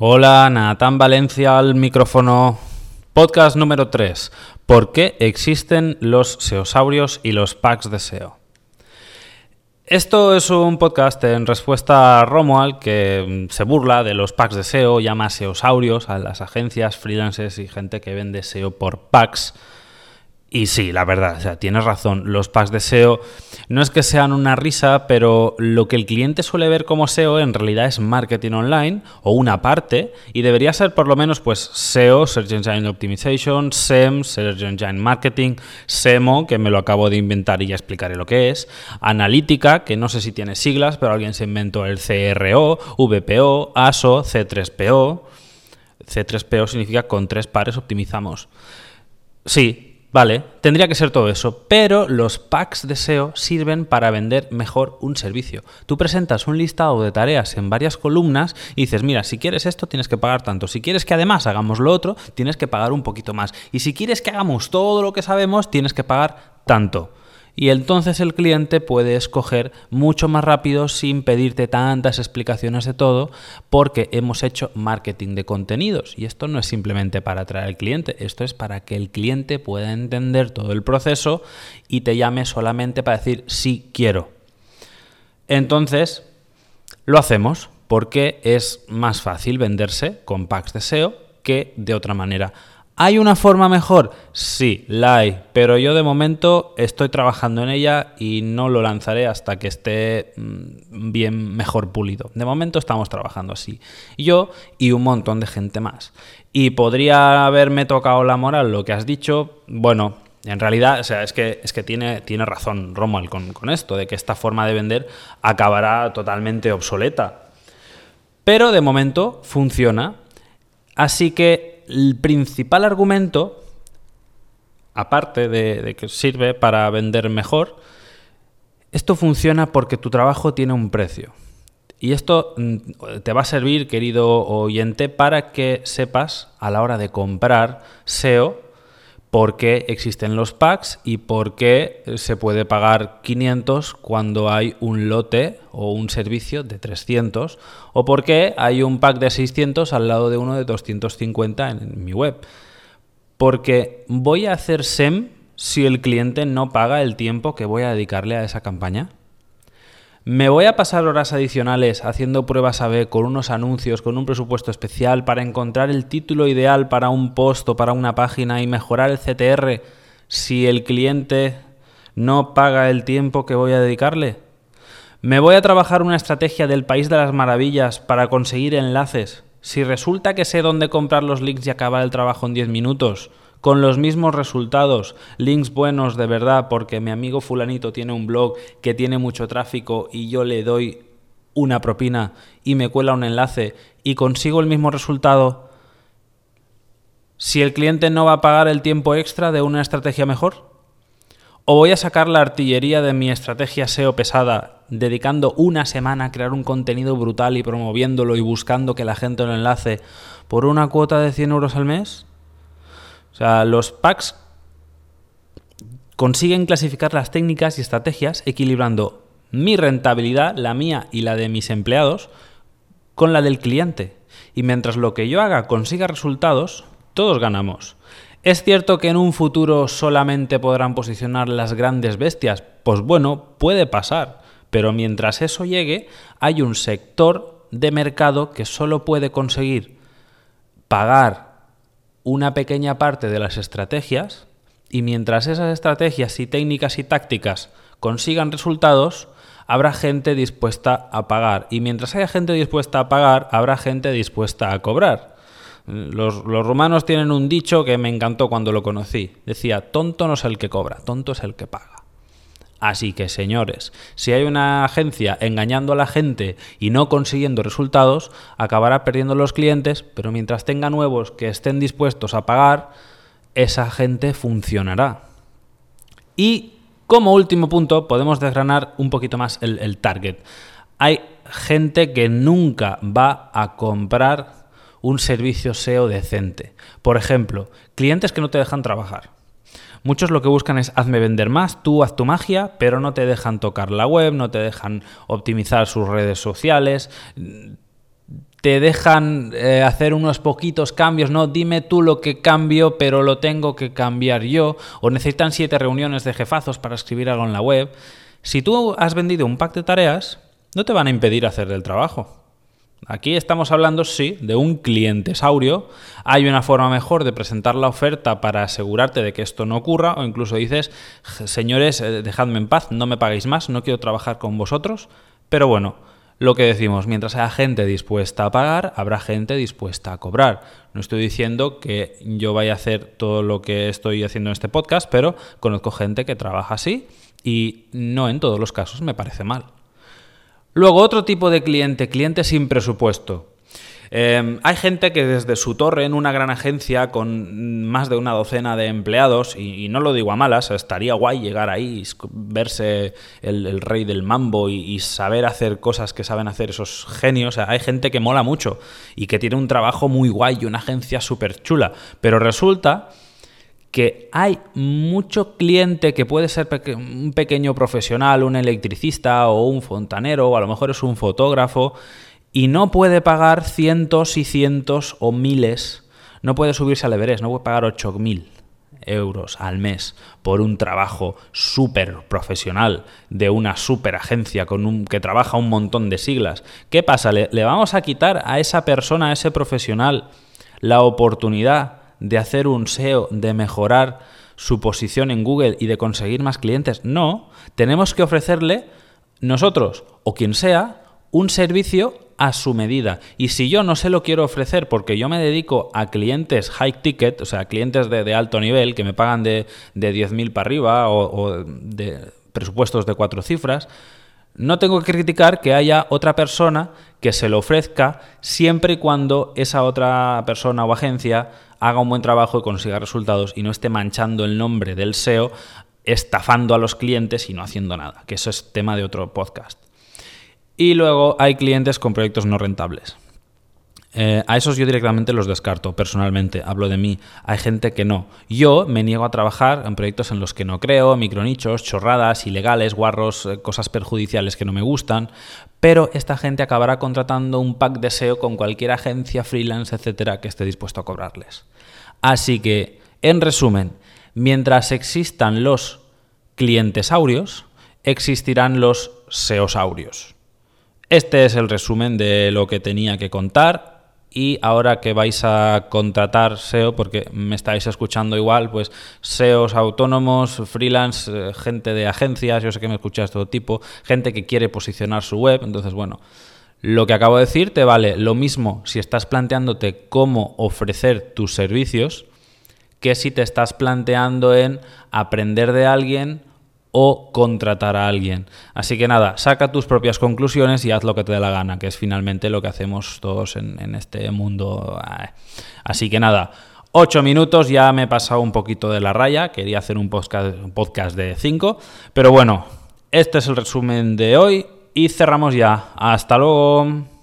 Hola, Natán Valencia al micrófono. Podcast número 3. ¿Por qué existen los seosaurios y los packs de SEO? Esto es un podcast en respuesta a Romuald que mm, se burla de los packs de SEO, llama seosaurios a las agencias, freelancers y gente que vende SEO por packs y sí, la verdad, o sea, tienes razón. Los packs de SEO no es que sean una risa, pero lo que el cliente suele ver como SEO en realidad es marketing online o una parte y debería ser por lo menos pues SEO, Search Engine Optimization, SEM, Search Engine Marketing, SEMO, que me lo acabo de inventar y ya explicaré lo que es, analítica, que no sé si tiene siglas, pero alguien se inventó el CRO, VPO, ASO, C3PO. C3PO significa con tres pares optimizamos. Sí, Vale, tendría que ser todo eso, pero los packs de SEO sirven para vender mejor un servicio. Tú presentas un listado de tareas en varias columnas y dices, mira, si quieres esto tienes que pagar tanto, si quieres que además hagamos lo otro, tienes que pagar un poquito más, y si quieres que hagamos todo lo que sabemos, tienes que pagar tanto y entonces el cliente puede escoger mucho más rápido sin pedirte tantas explicaciones de todo porque hemos hecho marketing de contenidos y esto no es simplemente para atraer al cliente, esto es para que el cliente pueda entender todo el proceso y te llame solamente para decir sí quiero. Entonces, lo hacemos porque es más fácil venderse con packs de SEO que de otra manera. ¿Hay una forma mejor? Sí, la hay, pero yo de momento estoy trabajando en ella y no lo lanzaré hasta que esté mm, bien mejor pulido. De momento estamos trabajando así. Yo y un montón de gente más. Y podría haberme tocado la moral lo que has dicho. Bueno, en realidad, o sea, es que, es que tiene, tiene razón Romuald con, con esto, de que esta forma de vender acabará totalmente obsoleta. Pero de momento funciona. Así que el principal argumento, aparte de, que sirve para vender mejor, esto funciona porque tu trabajo tiene un precio. Y esto mm, te va a servir, querido oyente, para que sepas a la hora de comprar SEO por qué existen los packs y por qué se puede pagar 500 cuando hay un lote o un servicio de 300 o por qué hay un pack de 600 al lado de uno de 250 en mi web. Porque voy a hacer SEM si el cliente no paga el tiempo que voy a dedicarle a esa campaña. ¿Me voy a pasar horas adicionales haciendo pruebas A-B con unos anuncios, con un presupuesto especial para encontrar el título ideal para un post o para una página y mejorar el CTR si el cliente no paga el tiempo que voy a dedicarle? ¿Me voy a trabajar una estrategia del País de las Maravillas para conseguir enlaces si resulta que sé dónde comprar los links y acabar el trabajo en 10 minutos? Con los mismos resultados, links buenos de verdad, porque mi amigo fulanito tiene un blog que tiene mucho tráfico y yo le doy una propina y me cuela un enlace y consigo el mismo resultado, si el cliente no va a pagar el tiempo extra de una estrategia mejor? ¿O voy a sacar la artillería de mi estrategia SEO pesada, dedicando una semana a crear un contenido brutal y promoviéndolo y buscando que la gente lo enlace por una cuota de 100 euros al mes? Sea, los packs consiguen clasificar las técnicas y estrategias equilibrando mi rentabilidad, la mía y la de mis empleados, con la del cliente. Y mientras lo que yo haga consiga resultados, todos ganamos. ¿Es cierto que en un futuro solamente podrán posicionar las grandes bestias? Pues bueno, puede pasar, pero mientras eso llegue, hay un sector de mercado que solo puede conseguir pagar una pequeña parte de las estrategias y mientras esas estrategias y técnicas y tácticas consigan resultados, habrá gente dispuesta a pagar. Y mientras haya gente dispuesta a pagar, habrá gente dispuesta a cobrar. Los, los, romanos tienen un dicho que me encantó cuando lo conocí. Decía, tonto no es el que cobra, tonto es el que paga. Así que, señores, si hay una agencia engañando a la gente y no consiguiendo resultados, acabará perdiendo los clientes, pero mientras tenga nuevos que estén dispuestos a pagar, esa gente funcionará. Y como último punto, podemos desgranar un poquito más el, el target. Hay gente que nunca va a comprar un servicio SEO decente. Por ejemplo, clientes que no te dejan trabajar. Muchos lo que buscan es hazme vender más, tú haz tu magia, pero no te dejan tocar la web, no te dejan optimizar sus redes sociales, te dejan eh, hacer unos poquitos cambios, no, dime tú lo que cambio, pero lo tengo que cambiar yo, o necesitan siete reuniones de jefazos para escribir algo en la web. Si tú has vendido un pack de tareas, no te van a impedir hacer el trabajo. Aquí estamos hablando, sí, de un cliente saurio. Hay una forma mejor de presentar la oferta para asegurarte de que esto no ocurra, o incluso dices, señores, eh, dejadme en paz, no me paguéis más, no quiero trabajar con vosotros. Pero bueno, lo que decimos, mientras haya gente dispuesta a pagar, habrá gente dispuesta a cobrar. No estoy diciendo que yo vaya a hacer todo lo que estoy haciendo en este podcast, pero conozco gente que trabaja así y no en todos los casos me parece mal. Luego, otro tipo de cliente, cliente sin presupuesto. Em, hay gente que desde su torre en una gran agencia con más de una docena de empleados, y, no lo digo a malas, estaría guay llegar ahí, verse el, rey del mambo y, saber hacer cosas que saben hacer esos genios. hay gente que mola mucho y que tiene un trabajo muy guay y una agencia súper chula, pero resulta que hay mucho cliente que puede ser un pequeño profesional, un electricista o un fontanero, o a lo mejor es un fotógrafo, y no puede pagar cientos y cientos o miles, no puede subirse al Everest, no puede pagar 8.000 euros al mes por un trabajo súper profesional de una súper agencia con un, que trabaja un montón de siglas. ¿Qué pasa? ¿Le, ¿Le vamos a quitar a esa persona, a ese profesional, la oportunidad de hacer un SEO, de mejorar su posición en Google y de conseguir más clientes? No, tenemos que ofrecerle nosotros o quien sea un servicio a su medida. Y si yo no se lo quiero ofrecer porque yo me dedico a clientes high ticket, o sea, clientes de, alto nivel que me pagan de, de 10.000 para arriba o, de presupuestos de cuatro cifras, no tengo que criticar que haya otra persona que se lo ofrezca siempre y cuando esa otra persona o agencia haga un buen trabajo y consiga resultados y no esté manchando el nombre del SEO, estafando a los clientes y no haciendo nada, que eso es tema de otro podcast. Y luego hay clientes con proyectos no rentables. Eh, a esos yo directamente los descarto, personalmente, hablo de mí. Hay gente que no. Yo me niego a trabajar en proyectos en los que no creo, micronichos, chorradas, ilegales, guarros, eh, cosas perjudiciales que no me gustan, pero esta gente acabará contratando un pack de SEO con cualquier agencia, freelance, etcétera, que esté dispuesto a cobrarles. Así que, en resumen, mientras existan los clientesaurios, existirán los SEOsaurios. Este es el resumen de lo que tenía que contar. Y ahora que vais a contratar SEO, porque me estáis escuchando igual, pues SEOs autónomos, freelance, eh, gente de agencias, yo sé que me escucháis todo tipo, gente que quiere posicionar su web. Entonces, bueno, lo que acabo de decir te vale lo mismo si estás planteándote cómo ofrecer tus servicios que si te estás planteando en aprender de alguien o contratar a alguien. Así que nada, saca tus propias conclusiones y haz lo que te dé la gana, que es finalmente lo que hacemos todos en, este mundo. Así que nada, ocho minutos, ya me he pasado un poquito de la raya, quería hacer un podcast, un podcast de cinco, pero bueno, este es el resumen de hoy y cerramos ya. Hasta luego.